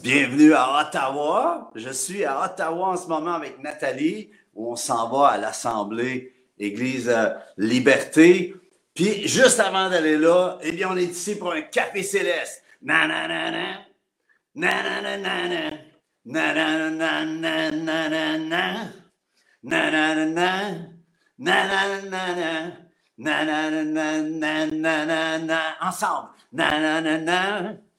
Bienvenue à Ottawa. Je suis à Ottawa en ce moment avec Nathalie, où on s'en va à l'Assemblée Église euh, Liberté. Puis juste avant d'aller là, eh bien, on est ici pour un café céleste. Na na na na. Na na na na na. Na na na na na na na. Na na na na. Na na na na. Na na na na na na na na. Ensemble. Na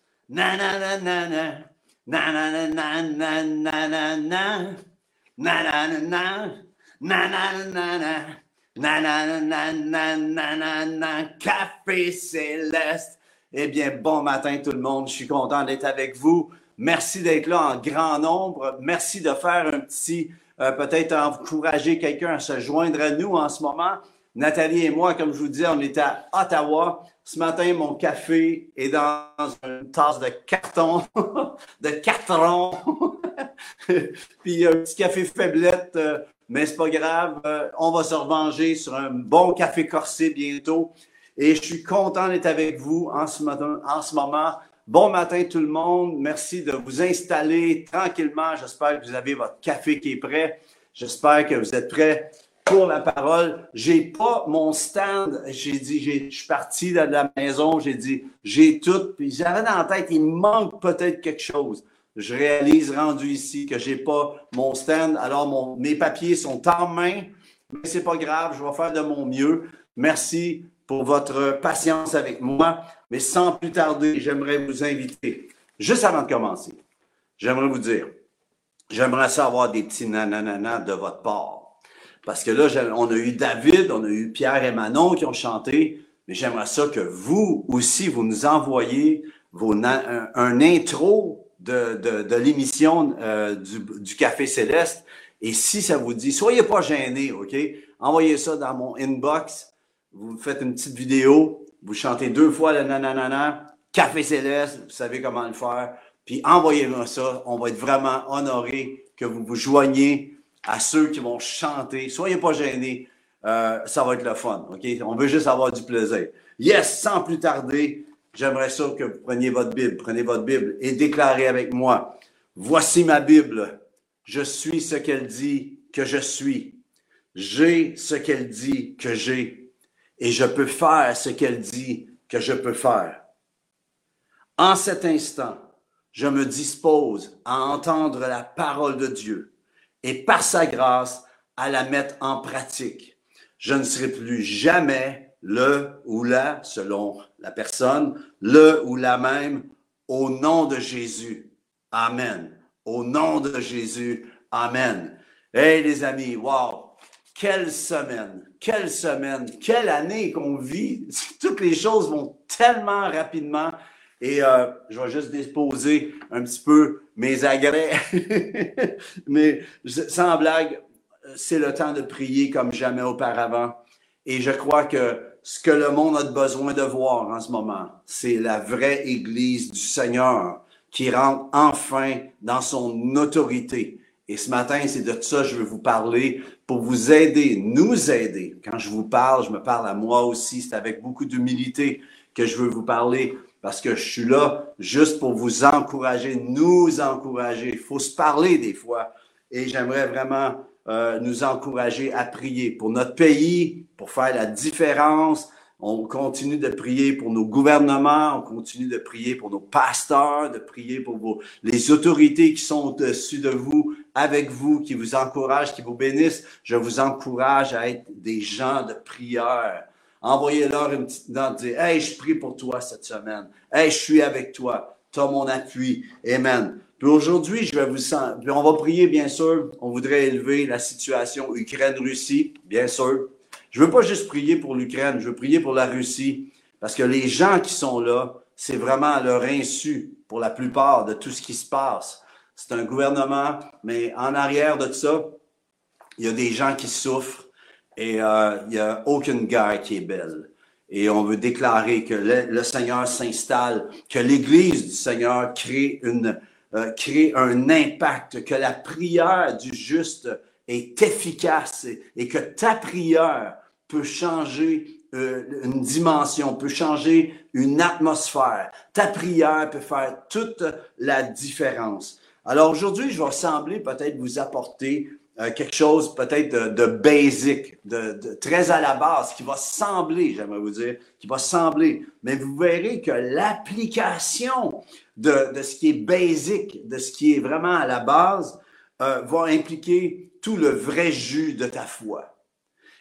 Café céleste. Eh bien, bon matin tout le monde. Je suis content d'être avec vous. Merci d'être là en grand nombre. Merci de faire un petit, euh, peut-être encourager quelqu'un à se joindre à nous en ce moment. Nathalie et moi, comme je vous disais, on est à Ottawa. Ce matin, mon café est dans une tasse de carton, de carton. Puis un petit café faiblette, euh, mais c'est pas grave. Euh, on va se revenger sur un bon café corsé bientôt. Et je suis content d'être avec vous en ce, matin, en ce moment. Bon matin tout le monde. Merci de vous installer tranquillement. J'espère que vous avez votre café qui est prêt. J'espère que vous êtes prêts pour la parole. J'ai pas mon stand. J'ai dit, je suis parti de la maison. J'ai dit, j'ai tout. Puis j'avais dans la tête, il manque peut-être quelque chose. Je réalise rendu ici que j'ai pas mon stand. Alors mes papiers sont en main, mais c'est pas grave. Je vais faire de mon mieux. Merci pour votre patience avec moi. Mais sans plus tarder, j'aimerais vous inviter, juste avant de commencer, j'aimerais vous dire, j'aimerais savoir des petits nananana de votre part. Parce que là, on a eu David, on a eu Pierre et Manon qui ont chanté, mais j'aimerais ça que vous aussi, vous nous envoyiez vos un, intro de, de, de l'émission euh, du, du Café Céleste. Et si ça vous dit, soyez pas gênés, OK? Envoyez ça dans mon inbox vous faites une petite vidéo, vous chantez deux fois le nananana, Café Céleste, vous savez comment le faire, puis envoyez-moi ça. On va être vraiment honoré que vous vous joigniez à ceux qui vont chanter. Soyez pas gênés, euh, ça va être le fun, OK? On veut juste avoir du plaisir. Yes, sans plus tarder, j'aimerais ça que vous preniez votre Bible, prenez votre Bible et déclarez avec moi, voici ma Bible, je suis ce qu'elle dit que je suis. J'ai ce qu'elle dit que j'ai et je peux faire ce qu'elle dit que je peux faire. En cet instant, je me dispose à entendre la parole de Dieu et par sa grâce à la mettre en pratique. Je ne serai plus jamais le ou la, selon la personne, le ou la même, au nom de Jésus. Amen. Au nom de Jésus. Amen. Hey les amis, wow, quelle semaine, quelle semaine, quelle année qu'on vit. Toutes les choses vont tellement rapidement. Et euh, je vais juste déposer un petit peu mes agrès. Mais sans blague, c'est le temps de prier comme jamais auparavant. Et je crois que ce que le monde a besoin de voir en ce moment, c'est la vraie Église du Seigneur qui rentre enfin dans son autorité. Et ce matin, c'est de ça que je veux vous parler pour vous aider, nous aider. Quand je vous parle, je me parle à moi aussi. C'est avec beaucoup d'humilité que je veux vous parler parce que je suis là juste pour vous encourager, nous encourager. Il faut se parler des fois. Et j'aimerais vraiment euh, nous encourager à prier pour notre pays, pour faire la différence, on continue de prier pour nos gouvernements, on continue de prier pour nos pasteurs, de prier pour vos, les autorités qui sont au-dessus de vous, avec vous, qui vous encouragent, qui vous bénissent. Je vous encourage à être des gens de prière. Envoyez-leur une petite note, dire, hey, je prie pour toi cette semaine. Hey, je suis avec toi. Tu as mon appui. Amen. Puis aujourd'hui, je vais vous puis on va prier, bien sûr. On voudrait élever la situation Ukraine-Russie, bien sûr. Je veux pas juste prier pour l'Ukraine, je veux prier pour la Russie, parce que les gens qui sont là, c'est vraiment leur insu pour la plupart de tout ce qui se passe. C'est un gouvernement, mais en arrière de ça, il y a des gens qui souffrent et euh, il n'y a aucune guerre qui est belle. Et on veut déclarer que le, Seigneur s'installe, que l'Église du Seigneur euh, crée un impact, que la prière du juste est efficace et que ta prière peut changer euh, une dimension, peut changer une atmosphère. Ta prière peut faire toute la différence. Alors aujourd'hui, je vais sembler peut-être vous apporter euh, quelque chose peut-être de, de basic, de, très à la base, qui va sembler, j'aimerais vous dire, qui va sembler, mais vous verrez que l'application de, ce qui est basic, de ce qui est vraiment à la base, euh, va impliquer tout le vrai jus de ta foi.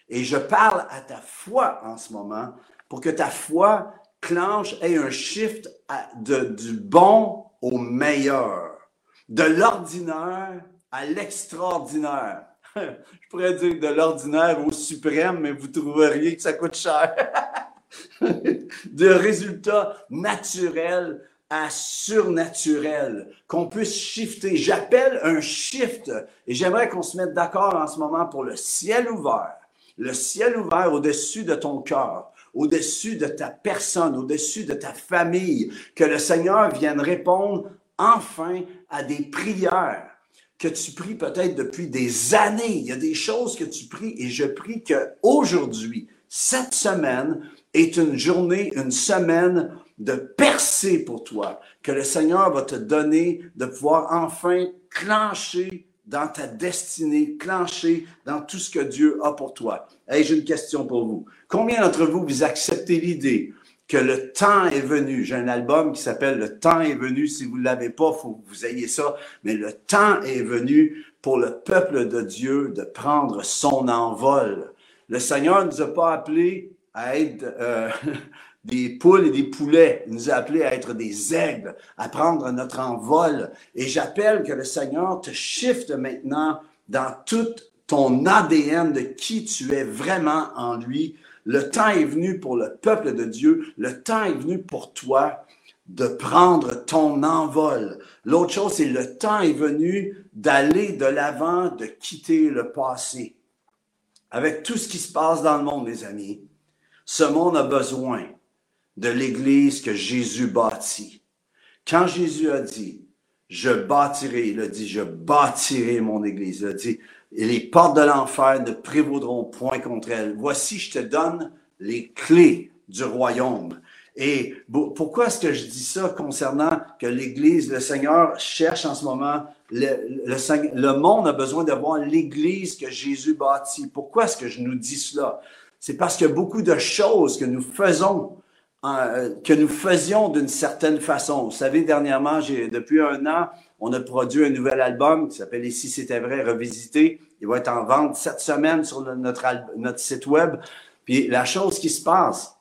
Et je parle à ta foi en ce moment pour que ta foi clenche ait un shift de, du bon au meilleur, de l'ordinaire à l'extraordinaire. Je pourrais dire de l'ordinaire au suprême, mais vous trouveriez que ça coûte cher. de résultats naturels à surnaturel, qu'on puisse shifter. J'appelle un shift et j'aimerais qu'on se mette d'accord en ce moment pour le ciel ouvert le ciel ouvert au-dessus de ton cœur, au-dessus de ta personne, au-dessus de ta famille, que le Seigneur vienne répondre enfin à des prières que tu pries peut-être depuis des années. Il y a des choses que tu pries et je prie que aujourd'hui, cette semaine est une journée, une semaine de percée pour toi, que le Seigneur va te donner de pouvoir enfin clencher dans ta destinée, clenchée dans tout ce que Dieu a pour toi. J'ai une question pour vous. Combien d'entre vous, vous acceptez l'idée que le temps est venu? J'ai un album qui s'appelle Le temps est venu. Si vous ne l'avez pas, faut que vous ayez ça. Mais le temps est venu pour le peuple de Dieu de prendre son envol. Le Seigneur ne nous a pas appelés à être euh, des poules et des poulets. Il nous a appelés à être des aigles, à prendre notre envol. Et j'appelle que le Seigneur te shift maintenant dans tout ton ADN de qui tu es vraiment en lui. Le temps est venu pour le peuple de Dieu. Le temps est venu pour toi de prendre ton envol. L'autre chose, c'est le temps est venu d'aller de l'avant, de quitter le passé. Avec tout ce qui se passe dans le monde, mes amis, ce monde a besoin de l'Église que Jésus bâtit. Quand Jésus a dit, je bâtirai, il a dit, je bâtirai mon Église. Il a dit, et les portes de l'enfer ne prévaudront point contre elle. Voici, je te donne les clés du royaume. Et pourquoi est-ce que je dis ça concernant que l'Église, le Seigneur cherche en ce moment, le, le, monde a besoin de voir l'Église que Jésus bâtit. Pourquoi est-ce que je nous dis cela? C'est parce que beaucoup de choses que nous faisons euh, que nous faisions d'une certaine façon. Vous savez, dernièrement, j'ai, depuis un an, on a produit un nouvel album qui s'appelle si c'était vrai, revisité. Il va être en vente cette semaine sur notre, notre site web. Puis la chose qui se passe,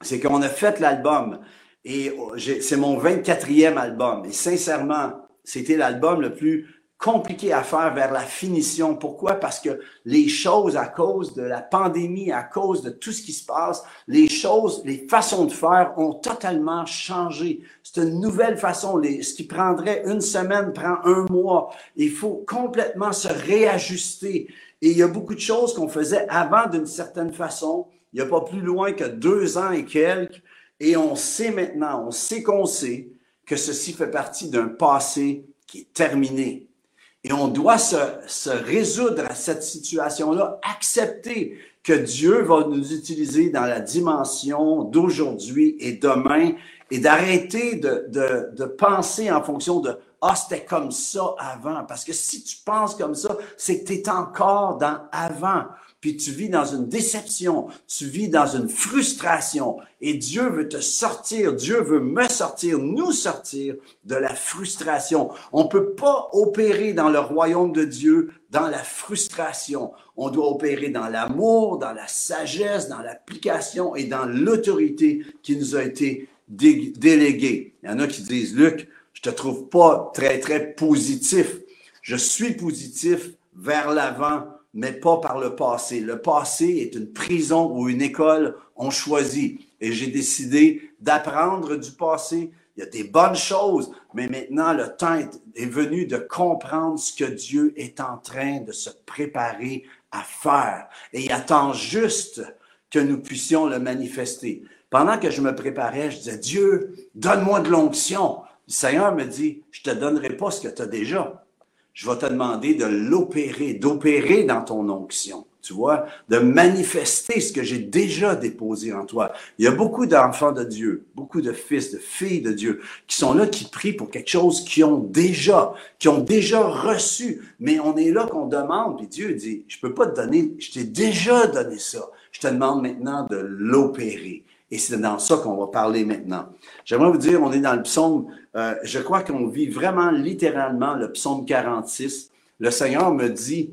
c'est qu'on a fait l'album et c'est mon 24e album. Et sincèrement, c'était l'album le plus compliqué à faire vers la finition. Pourquoi? Parce que les choses, à cause de la pandémie, à cause de tout ce qui se passe, les choses, les façons de faire ont totalement changé. C'est une nouvelle façon. Les, ce qui prendrait une semaine prend un mois. Il faut complètement se réajuster. Et il y a beaucoup de choses qu'on faisait avant d'une certaine façon. Il n'y a pas plus loin que deux ans et quelques. Et on sait maintenant, on sait qu'on sait que ceci fait partie d'un passé qui est terminé. Et on doit se, résoudre à cette situation-là, accepter que Dieu va nous utiliser dans la dimension d'aujourd'hui et demain et d'arrêter de, de, de penser en fonction de ah, c'était comme ça avant. Parce que si tu penses comme ça, c'est que tu es encore dans avant puis tu vis dans une déception, tu vis dans une frustration, et Dieu veut te sortir, Dieu veut me sortir, nous sortir de la frustration. On peut pas opérer dans le royaume de Dieu dans la frustration. On doit opérer dans l'amour, dans la sagesse, dans l'application et dans l'autorité qui nous a été déléguée. Il y en a qui disent, Luc, je te trouve pas très, très positif. Je suis positif vers l'avant mais pas par le passé. Le passé est une prison ou une école, on choisit. Et j'ai décidé d'apprendre du passé. Il y a des bonnes choses, mais maintenant le temps est, venu de comprendre ce que Dieu est en train de se préparer à faire. Et il attend juste que nous puissions le manifester. Pendant que je me préparais, je disais, Dieu, donne-moi de l'onction. Le Seigneur me dit, je te donnerai pas ce que tu as déjà je vais te demander de l'opérer, d'opérer dans ton onction. tu vois, de manifester ce que j'ai déjà déposé en toi. Il y a beaucoup d'enfants de Dieu, beaucoup de fils, de filles de Dieu qui sont là, qui prient pour quelque chose qu'ils ont déjà, qui ont déjà reçu. Mais on est là qu'on demande, puis Dieu dit, je peux pas te donner, je t'ai déjà donné ça. Je te demande maintenant de l'opérer. Et c'est dans ça qu'on va parler maintenant. J'aimerais vous dire, on est dans le psaume, euh, je crois qu'on vit vraiment littéralement le psaume 46. Le Seigneur me dit,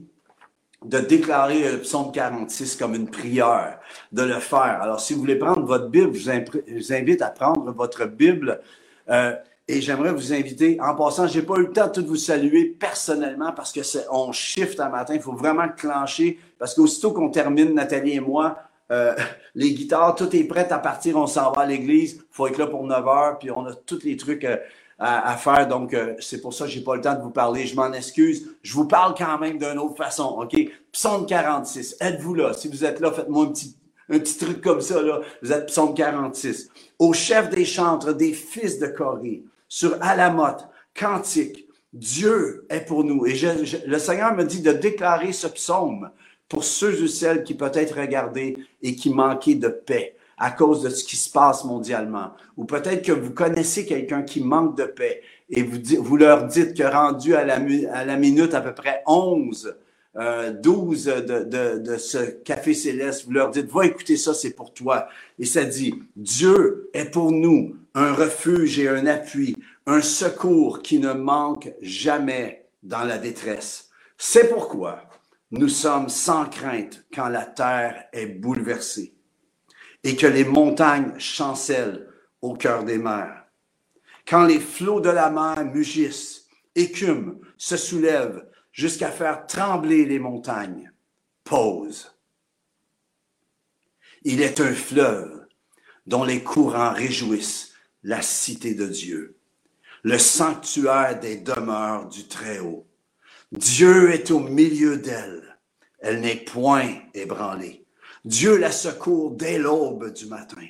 de déclarer le psaume 46 comme une prière, de le faire. Alors, si vous voulez prendre votre Bible, je vous, invite à prendre votre Bible. Euh, et j'aimerais vous inviter, en passant, j'ai pas eu le temps de vous saluer personnellement parce que c'est, on shift un matin, il faut vraiment clencher parce qu'aussitôt qu'on termine, Nathalie et moi, euh, les guitares, tout est prêt à partir, on s'en va à l'église, faut être là pour 9 heures, puis on a tous les trucs euh, à, faire. Donc, euh, c'est pour ça que j'ai pas le temps de vous parler. Je m'en excuse. Je vous parle quand même d'une autre façon. OK? Psaume 46. Êtes-vous là? Si vous êtes là, faites-moi un petit, un petit truc comme ça. Vous êtes Psaume 46. Au chef des chantres des fils de Corée, sur Alamoth, cantique, Dieu est pour nous. Et le Seigneur me dit de déclarer ce psaume pour ceux ou celles qui peut-être regardaient et qui manquaient de paix à cause de ce qui se passe mondialement. Ou peut-être que vous connaissez quelqu'un qui manque de paix et vous, vous leur dites que rendu à la, à la minute à peu près 11, euh, 12 de, de, de, ce café céleste, vous leur dites, va écouter ça, c'est pour toi. Et ça dit, Dieu est pour nous un refuge et un appui, un secours qui ne manque jamais dans la détresse. C'est pourquoi nous sommes sans crainte quand la terre est bouleversée et que les montagnes chancellent au cœur des mers. Quand les flots de la mer mugissent, écument, se soulèvent jusqu'à faire trembler les montagnes, pause. Il est un fleuve dont les courants réjouissent la cité de Dieu, le sanctuaire des demeures du Très-Haut. Dieu est au milieu d'elle. Elle n'est point ébranlée. Dieu la secourt dès l'aube du matin.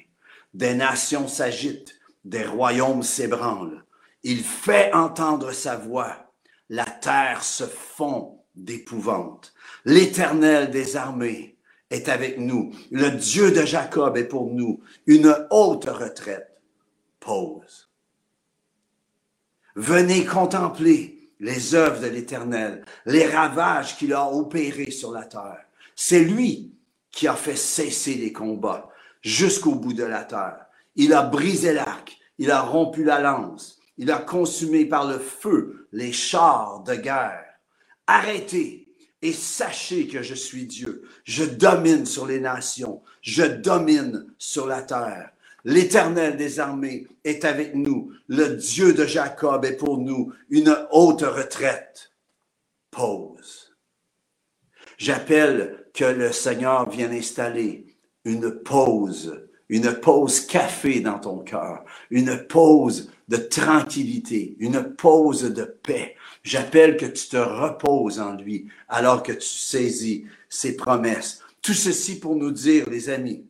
Des nations s'agitent, des royaumes s'ébranlent. Il fait entendre sa voix. La terre se fond d'épouvante. L'Éternel des armées est avec nous. Le Dieu de Jacob est pour nous une haute retraite. Pause. Venez contempler les œuvres de l'Éternel, les ravages qu'il a opérés sur la terre. C'est lui qui a fait cesser les combats jusqu'au bout de la terre. Il a brisé l'arc, il a rompu la lance, il a consumé par le feu les chars de guerre. Arrêtez et sachez que je suis Dieu. Je domine sur les nations, je domine sur la terre. L'Éternel des armées est avec nous. Le Dieu de Jacob est pour nous une haute retraite. Pause. J'appelle que le Seigneur vient installer une pause, une pause café dans ton cœur, une pause de tranquillité, une pause de paix. J'appelle que tu te reposes en lui alors que tu saisis ses promesses. Tout ceci pour nous dire, les amis,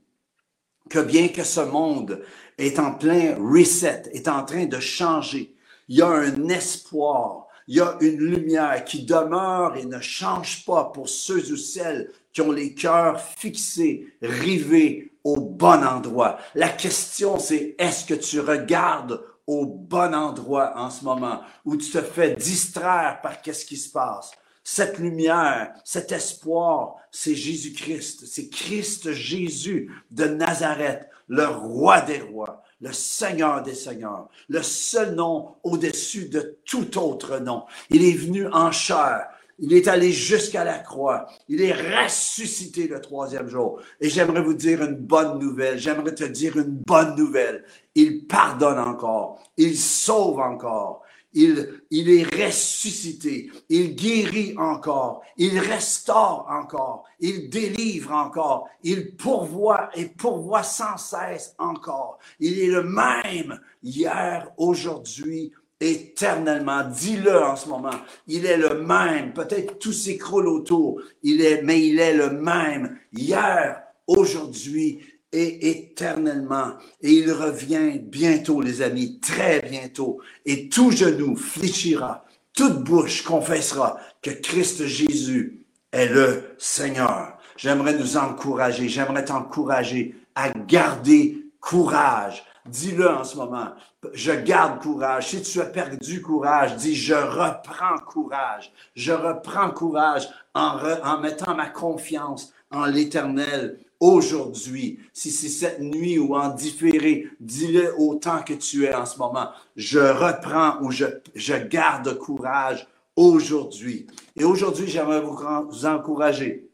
que bien que ce monde est en plein reset, est en train de changer, il y a un espoir, il y a une lumière qui demeure et ne change pas pour ceux ou celles qui ont les cœurs fixés, rivés au bon endroit. La question, c'est est-ce que tu regardes au bon endroit en ce moment où tu te fais distraire par qu'est-ce qui se passe? Cette lumière, cet espoir, c'est Jésus-Christ, c'est Christ Jésus de Nazareth, le roi des rois, le Seigneur des Seigneurs, le seul nom au-dessus de tout autre nom. Il est venu en chair il est allé jusqu'à la croix. Il est ressuscité le troisième jour. Et j'aimerais vous dire une bonne nouvelle. J'aimerais te dire une bonne nouvelle. Il pardonne encore. Il sauve encore. Il, est ressuscité. Il guérit encore. Il restaure encore. Il délivre encore. Il pourvoit et pourvoit sans cesse encore. Il est le même hier, aujourd'hui, éternellement. Dis-le en ce moment. Il est le même. Peut-être tout s'écroule autour. Mais il est le même hier, aujourd'hui et éternellement. Et il revient bientôt, les amis, très bientôt. Et tout genou fléchira, toute bouche confessera que Christ Jésus est le Seigneur. J'aimerais nous encourager, j'aimerais t'encourager à garder courage. Dis-le en ce moment. Je garde courage. Si tu as perdu courage, dis je reprends courage. Je reprends courage en, en mettant ma confiance en l'Éternel aujourd'hui. Si c'est cette nuit ou en différé, dis-le autant que tu es en ce moment. Je reprends ou je, je garde courage aujourd'hui. Et aujourd'hui, j'aimerais vous, vous encourager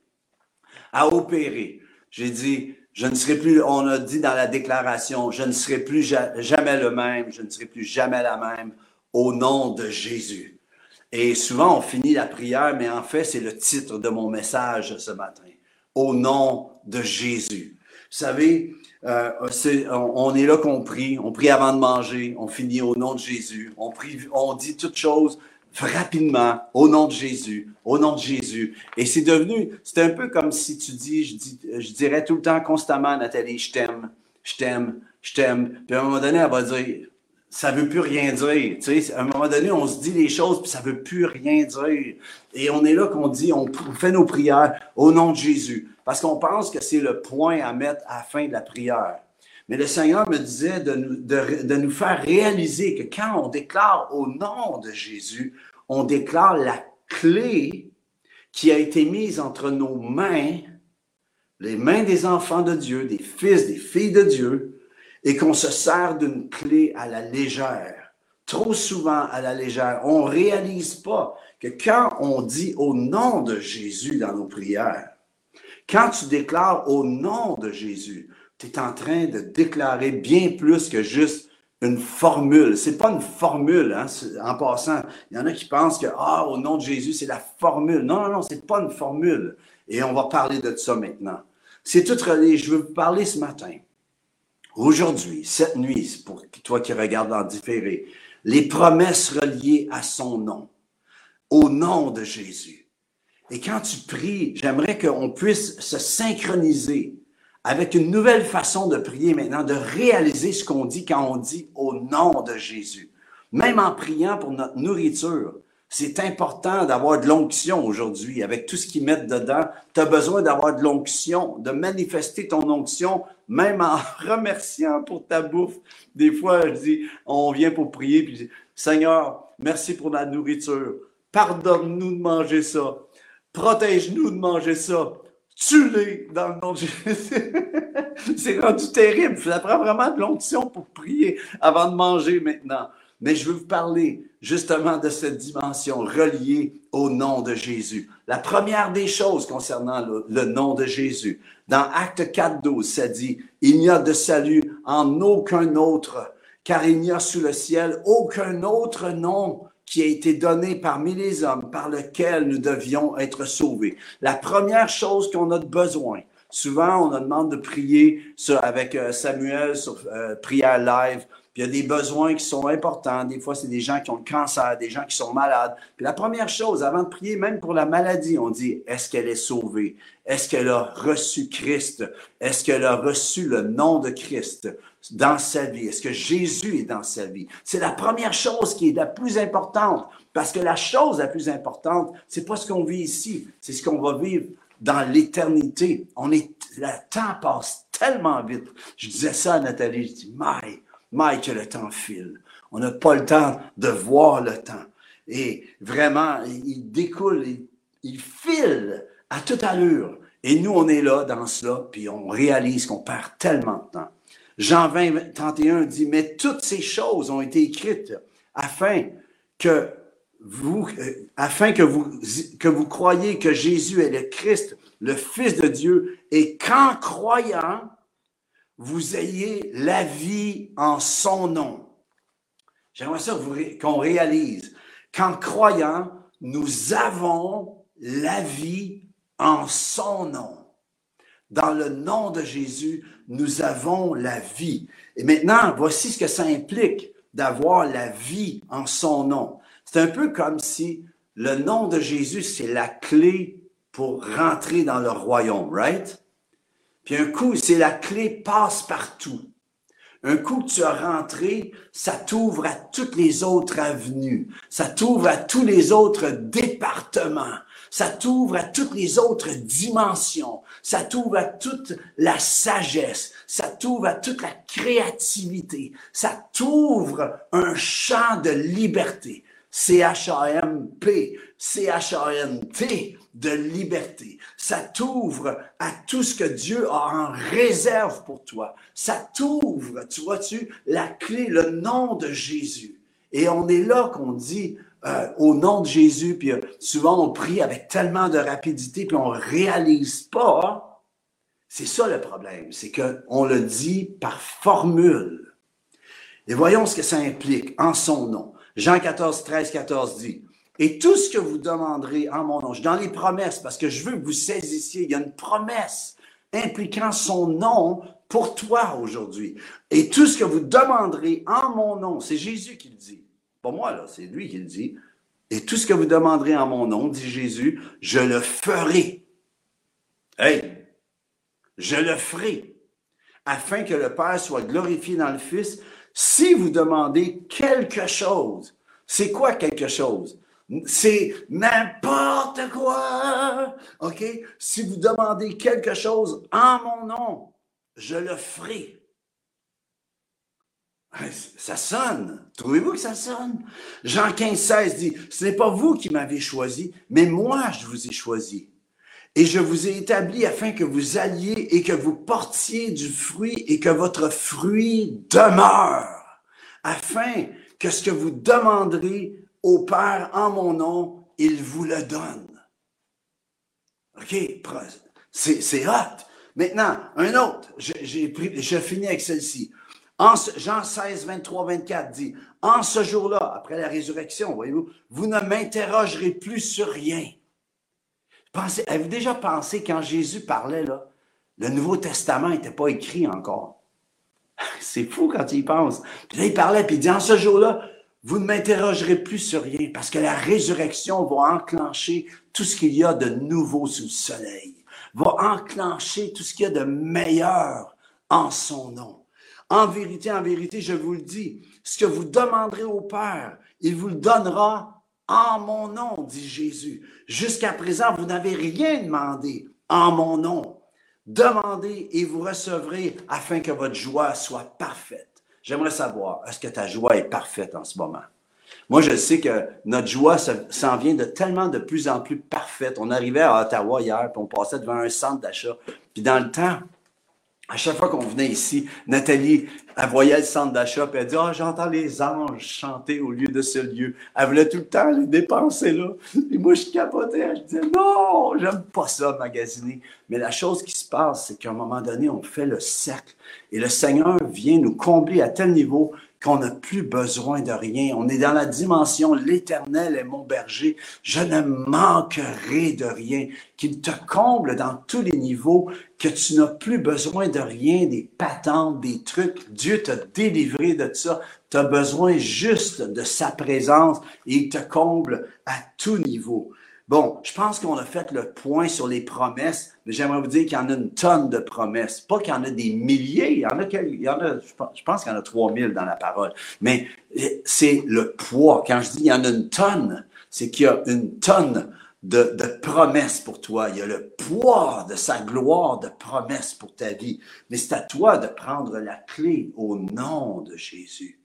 à opérer. J'ai dit, je ne serai plus, on a dit dans la déclaration, je ne serai plus jamais le même, je ne serai plus jamais la même au nom de Jésus. Et souvent, on finit la prière, mais en fait, c'est le titre de mon message ce matin. Au nom de Jésus. Vous savez, euh, on, est là qu'on prie, on prie avant de manger, on finit au nom de Jésus, on prie, on dit toutes choses rapidement, au nom de Jésus, au nom de Jésus. Et c'est devenu, c'est un peu comme si tu dis, je, dirais tout le temps constamment, Nathalie, je t'aime, je t'aime, je t'aime. Puis à un moment donné, elle va dire, ça veut plus rien dire. Tu sais, à un moment donné, on se dit les choses, puis ça veut plus rien dire. Et on est là qu'on dit, on fait nos prières au nom de Jésus. Parce qu'on pense que c'est le point à mettre à la fin de la prière. Mais le Seigneur me disait de nous, faire réaliser que quand on déclare au nom de Jésus, on déclare la clé qui a été mise entre nos mains, les mains des enfants de Dieu, des fils, des filles de Dieu, et qu'on se sert d'une clé à la légère. Trop souvent à la légère. On ne réalise pas que quand on dit au nom de Jésus dans nos prières, quand tu déclares au nom de Jésus, tu es en train de déclarer bien plus que juste une formule. C'est pas une formule, hein, en passant. Il y en a qui pensent que, ah, au nom de Jésus, c'est la formule. Non, non, non, c'est pas une formule. Et on va parler de ça maintenant. C'est tout relié. Je veux vous parler ce matin, aujourd'hui, cette nuit, pour toi qui regardes en différé, les promesses reliées à son nom, au nom de Jésus. Et quand tu pries, j'aimerais qu'on puisse se synchroniser avec une nouvelle façon de prier maintenant, de réaliser ce qu'on dit quand on dit au nom de Jésus. Même en priant pour notre nourriture, c'est important d'avoir de l'onction aujourd'hui. Avec tout ce qu'ils mettent dedans, tu as besoin d'avoir de l'onction, de manifester ton onction, même en remerciant pour ta bouffe. Des fois, je dis, on vient pour prier, puis je dis, Seigneur, merci pour la nourriture. Pardonne-nous de manger ça. Protège-nous de manger ça tue-les dans le nom de Jésus. c'est rendu terrible. Ça prend vraiment de l'onction pour prier avant de manger maintenant. Mais je veux vous parler justement de cette dimension reliée au nom de Jésus. La première des choses concernant le, nom de Jésus, dans Acte 4, 12, ça dit, il n'y a de salut en aucun autre, car il n'y a sous le ciel aucun autre nom qui a été donné parmi les hommes par lequel nous devions être sauvés. La première chose qu'on a besoin, souvent on nous demande de prier avec euh, Samuel sur euh, prière live, puis il y a des besoins qui sont importants. Des fois, c'est des gens qui ont le cancer, des gens qui sont malades. La première chose, avant de prier, même pour la maladie, on dit, est-ce qu'elle est sauvée? Est-ce qu'elle a reçu Christ? Est-ce qu'elle a reçu le nom de Christ? Dans sa vie? Est-ce que Jésus est dans sa vie? C'est la première chose qui est la plus importante. Parce que la chose la plus importante, c'est pas ce qu'on vit ici, c'est ce qu'on va vivre dans l'éternité. On est, le temps passe tellement vite. Je disais ça à Nathalie, je dis, my, my, que le temps file. On n'a pas le temps de voir le temps. Et vraiment, il découle, il, il file à toute allure. Et nous, on est là dans cela, puis on réalise qu'on perd tellement de temps. Jean 20, 31 dit, mais toutes ces choses ont été écrites afin que vous, euh, afin que vous, croyiez que Jésus est le Christ, le Fils de Dieu, et qu'en croyant, vous ayez la vie en son nom. J'aimerais ça qu'on réalise qu'en croyant, nous avons la vie en son nom. Dans le nom de Jésus, nous avons la vie. Et maintenant, voici ce que ça implique d'avoir la vie en son nom. C'est un peu comme si le nom de Jésus, c'est la clé pour rentrer dans le royaume, right? Puis un coup, c'est la clé passe-partout. Un coup que tu as rentré, ça t'ouvre à toutes les autres avenues. Ça t'ouvre à tous les autres départements. Ça t'ouvre à toutes les autres dimensions. Ça t'ouvre à toute la sagesse. Ça t'ouvre à toute la créativité. Ça t'ouvre un champ de liberté. C-H-A-M-P, C-H-A-N-T, de liberté. Ça t'ouvre à tout ce que Dieu a en réserve pour toi. Ça t'ouvre, tu vois-tu, la clé, le nom de Jésus. Et on est là qu'on dit euh, au nom de Jésus, puis euh, souvent on prie avec tellement de rapidité, puis on réalise pas. C'est ça le problème, c'est qu'on le dit par formule. Et voyons ce que ça implique en son nom. Jean 14, 13, 14 dit, et tout ce que vous demanderez en mon nom, dans les promesses, parce que je veux que vous saisissiez, il y a une promesse impliquant son nom pour toi aujourd'hui. Et tout ce que vous demanderez en mon nom, c'est Jésus qui le dit. Pas moi, là, c'est lui qui le dit. Et tout ce que vous demanderez en mon nom, dit Jésus, je le ferai. Hey, je le ferai, afin que le Père soit glorifié dans le Fils. Si vous demandez quelque chose, c'est quoi quelque chose? C'est n'importe quoi. OK? Si vous demandez quelque chose en mon nom, je le ferai. Ça sonne. Trouvez-vous que ça sonne? Jean 15, 16 dit, ce n'est pas vous qui m'avez choisi, mais moi je vous ai choisi. Et je vous ai établi afin que vous alliez et que vous portiez du fruit et que votre fruit demeure, afin que ce que vous demanderez au Père en mon nom, il vous le donne. OK, c'est hot. Maintenant, un autre, j'ai pris, je finis avec celle-ci. Jean 16, 23, 24 dit, en ce jour-là, après la résurrection, voyez-vous, vous ne m'interrogerez plus sur rien. Pensez, avez-vous déjà pensé quand Jésus parlait, là, le Nouveau Testament n'était pas écrit encore? C'est fou quand il pense. Puis là, il parlait, puis il dit, en ce jour-là, vous ne m'interrogerez plus sur rien, parce que la résurrection va enclencher tout ce qu'il y a de nouveau sous le soleil, va enclencher tout ce qu'il y a de meilleur en son nom. En vérité, en vérité, je vous le dis, ce que vous demanderez au Père, il vous le donnera en mon nom, dit Jésus. Jusqu'à présent, vous n'avez rien demandé en mon nom. Demandez et vous recevrez afin que votre joie soit parfaite. J'aimerais savoir, est-ce que ta joie est parfaite en ce moment? Moi, je sais que notre joie s'en vient de tellement de plus en plus parfaite. On arrivait à Ottawa hier, puis on passait devant un centre d'achat. Puis dans le temps, à chaque fois qu'on venait ici, Nathalie, elle voyait le centre d'achat, puis elle dit Ah, j'entends les anges chanter au lieu de ce lieu. Elle voulait tout le temps les dépenser là. Et moi, je capotais, je disais Non, j'aime pas ça, magasiner. Mais la chose qui se passe, c'est qu'à un moment donné, on fait le cercle et le Seigneur vient nous combler à tel niveau qu'on n'a plus besoin de rien. On est dans la dimension l'éternel est mon berger. Je ne manquerai de rien. Qu'il te comble dans tous les niveaux, que tu n'as plus besoin de rien, des patentes, des trucs. Dieu t'a délivré de ça. Tu as besoin juste de sa présence et il te comble à tout niveau. Bon, je pense qu'on a fait le point sur les promesses, mais j'aimerais vous dire qu'il y en a une tonne de promesses. Pas qu'il y en a des milliers, il y en a, il y en a je pense qu'il y en a 3000 dans la parole. Mais eh, c'est le poids. Quand je dis il y en a une tonne, c'est qu'il y a une tonne de, de, promesses pour toi. Il y a le poids de sa gloire de promesses pour ta vie. Mais c'est à toi de prendre la clé au nom de Jésus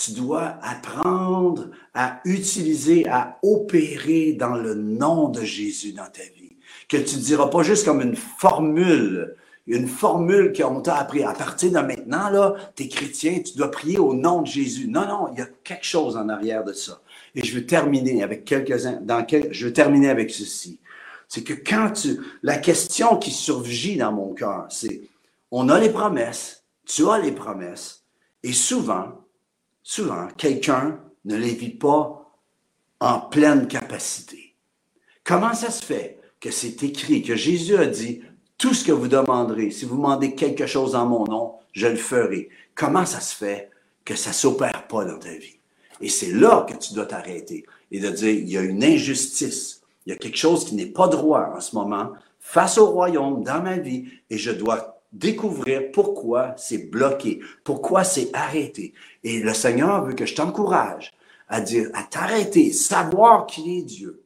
tu dois apprendre à utiliser, à opérer dans le nom de Jésus dans ta vie. Que tu ne diras pas juste comme une formule, une formule qu'on t'a appris. À partir de maintenant, là, tu es chrétien, tu dois prier au nom de Jésus. Non, non, il y a quelque chose en arrière de ça. Et je veux terminer avec quelques-uns, dans je veux terminer avec ceci. C'est que quand tu, la question qui surgit dans mon cœur, c'est, on a les promesses, tu as les promesses, et souvent, souvent, quelqu'un ne les vit pas en pleine capacité. Comment ça se fait que c'est écrit, que Jésus a dit, tout ce que vous demanderez, si vous demandez quelque chose en mon nom, je le ferai. Comment ça se fait que ça s'opère pas dans ta vie? Et c'est là que tu dois t'arrêter et de dire, il y a une injustice, il y a quelque chose qui n'est pas droit en ce moment face au royaume dans ma vie et je dois découvrir pourquoi c'est bloqué, pourquoi c'est arrêté. Et le Seigneur veut que je t'encourage à dire, à t'arrêter, savoir qui est Dieu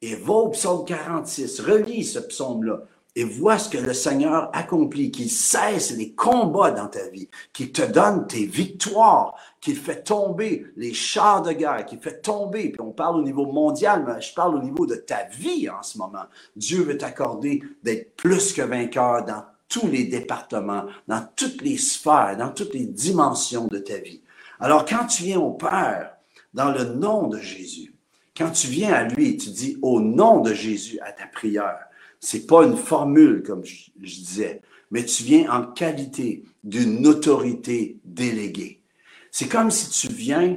et va au psaume 46, relis ce psaume-là et vois ce que le Seigneur accomplit, qu'il cesse les combats dans ta vie, qu'il te donne tes victoires, qu'il fait tomber les chars de guerre, qu'il fait tomber, puis on parle au niveau mondial, mais je parle au niveau de ta vie en ce moment. Dieu veut t'accorder d'être plus que vainqueur dans tous les départements, dans toutes les sphères, dans toutes les dimensions de ta vie. Alors quand tu viens au Père, dans le nom de Jésus, quand tu viens à lui, tu dis au nom de Jésus à ta prière, c'est pas une formule, comme je, disais, mais tu viens en qualité d'une autorité déléguée. C'est comme si tu viens,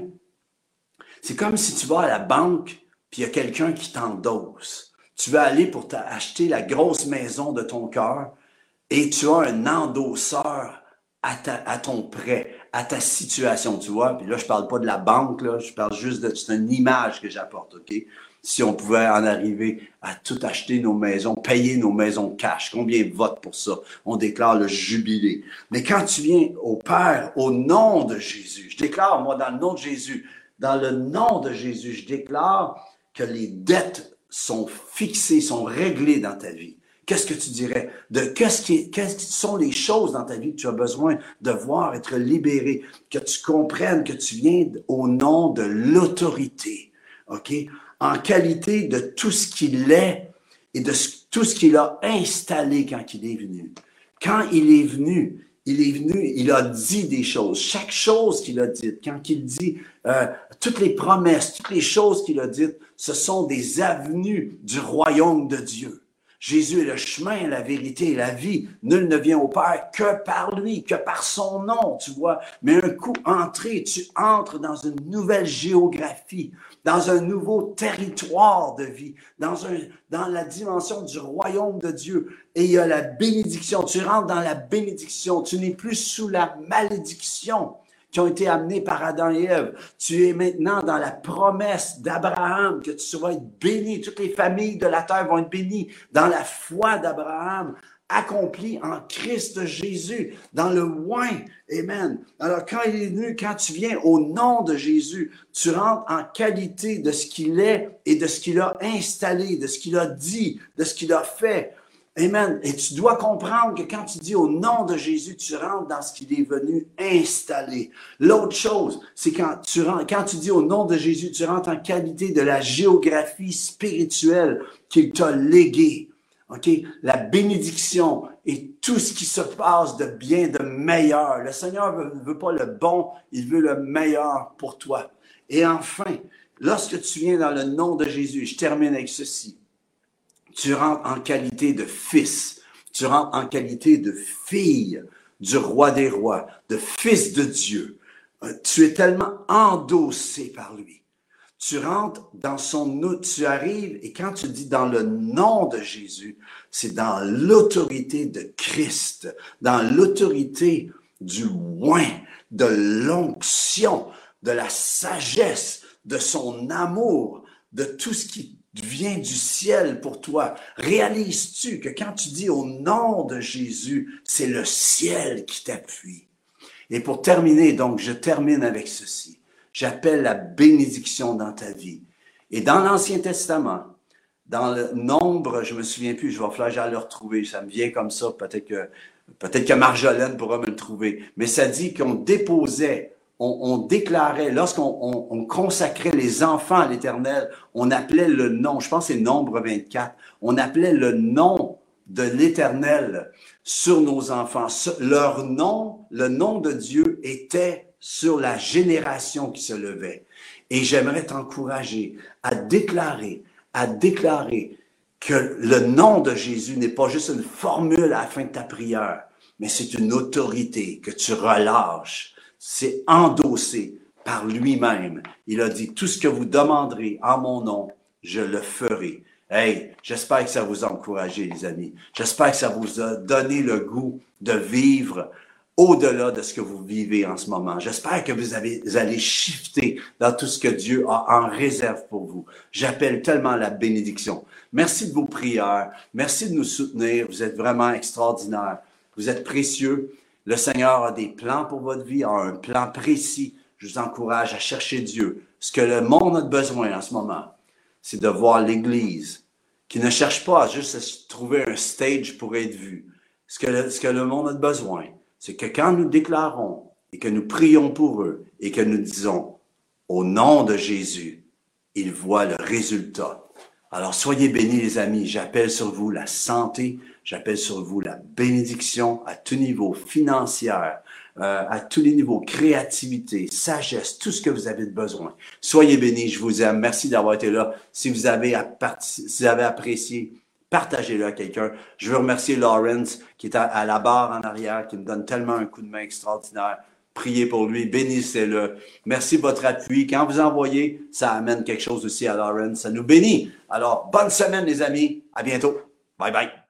c'est comme si tu vas à la banque, puis il y a quelqu'un qui t'endosse. Tu vas aller pour acheter la grosse maison de ton cœur et tu as un endosseur à, à ton prêt, à ta situation, tu vois. Puis là, je parle pas de la banque, là, je parle juste de, c'est une image que j'apporte, OK? si on pouvait en arriver à tout acheter nos maisons, payer nos maisons cash. Combien votent pour ça? On déclare le jubilé. Mais quand tu viens au Père, au nom de Jésus, je déclare, moi, dans le nom de Jésus, dans le nom de Jésus, je déclare que les dettes sont fixées, sont réglées dans ta vie. Qu'est-ce que tu dirais? De qu'est-ce qui, sont les choses dans ta vie que tu as besoin de voir être libéré, que tu comprennes que tu viens au nom de l'autorité. OK? en qualité de tout ce qu'il est et de tout ce qu'il a installé quand il est venu. Quand il est venu, il est venu, il a dit des choses. Chaque chose qu'il a dite, quand il dit euh, toutes les promesses, toutes les choses qu'il a dites, ce sont des avenues du royaume de Dieu. Jésus est le chemin, la vérité et la vie. Nul ne vient au Père que par lui, que par son nom, tu vois. Mais un coup entré, tu entres dans une nouvelle géographie, dans un nouveau territoire de vie, dans, un, dans la dimension du royaume de Dieu. Et il y a la bénédiction. Tu rentres dans la bénédiction. Tu n'es plus sous la malédiction qui ont été amenés par Adam et Ève. Tu es maintenant dans la promesse d'Abraham que tu vas être béni. Toutes les familles de la terre vont être bénies dans la foi d'Abraham accompli en Christ Jésus, dans le oin. Amen. Alors, quand il est venu, quand tu viens au nom de Jésus, tu rentres en qualité de ce qu'il est et de ce qu'il a installé, de ce qu'il a dit, de ce qu'il a fait. Amen. Et tu dois comprendre que quand tu dis au nom de Jésus, tu rentres dans ce qu'il est venu installer. L'autre chose, c'est quand tu rentres, quand tu dis au nom de Jésus, tu rentres en qualité de la géographie spirituelle qu'il t'a léguée. OK? La bénédiction et tout ce qui se passe de bien, de meilleur. Le Seigneur ne veut, veut pas le bon, il veut le meilleur pour toi. Et enfin, lorsque tu viens dans le nom de Jésus, je termine avec ceci tu rentres en qualité de fils, tu rentres en qualité de fille du roi des rois, de fils de Dieu. Euh, tu es tellement endossé par lui. Tu rentres dans son tu arrives et quand tu dis dans le nom de Jésus, c'est dans l'autorité de Christ, dans l'autorité du loin, de l'onction, de la sagesse, de son amour, de tout ce qui vient du ciel pour toi. Réalises-tu que quand tu dis au nom de Jésus, c'est le ciel qui t'appuie? Et pour terminer, donc, je termine avec ceci. J'appelle la bénédiction dans ta vie. Et dans l'Ancien Testament, dans le nombre, je me souviens plus, je vais falloir le retrouver, ça me vient comme ça, peut-être que, peut-être que Marjolaine pourra me le trouver, mais ça dit qu'on déposait on, déclarait, lorsqu'on consacrait les enfants à l'Éternel, on appelait le nom, je pense que c'est Nombre 24, on appelait le nom de l'Éternel sur nos enfants. Leur nom, le nom de Dieu était sur la génération qui se levait. Et j'aimerais t'encourager à déclarer, à déclarer que le nom de Jésus n'est pas juste une formule à la fin de ta prière, mais c'est une autorité que tu relâches c'est endossé par lui-même. Il a dit, tout ce que vous demanderez en mon nom, je le ferai. Hey, j'espère que ça vous a encouragé, les amis. J'espère que ça vous a donné le goût de vivre au-delà de ce que vous vivez en ce moment. J'espère que vous, avez, vous allez shifter dans tout ce que Dieu a en réserve pour vous. J'appelle tellement la bénédiction. Merci de vos prières. Merci de nous soutenir. Vous êtes vraiment extraordinaires. Vous êtes précieux. Le Seigneur a des plans pour votre vie, a un plan précis. Je vous encourage à chercher Dieu. Ce que le monde a besoin en ce moment, c'est de voir l'Église qui ne cherche pas juste à trouver un stage pour être vu. Ce que le, ce que le monde a besoin, c'est que quand nous déclarons et que nous prions pour eux et que nous disons au nom de Jésus, ils voient le résultat. Alors soyez bénis les amis, j'appelle sur vous la santé, j'appelle sur vous la bénédiction à tout niveau financière, euh, à tous les niveaux, créativité, sagesse, tout ce que vous avez besoin. Soyez bénis, je vous aime. Merci d'avoir été là. Si vous avez, apprécié, partagez-le à quelqu'un. Je veux remercier Lawrence qui est à, la barre en arrière, qui me donne tellement un coup de main extraordinaire. Priez pour lui, bénissez-le. Merci de votre appui. Quand vous envoyez, ça amène quelque chose aussi à Lawrence. Ça nous bénit. Alors, bonne semaine, les amis. À bientôt. Bye bye.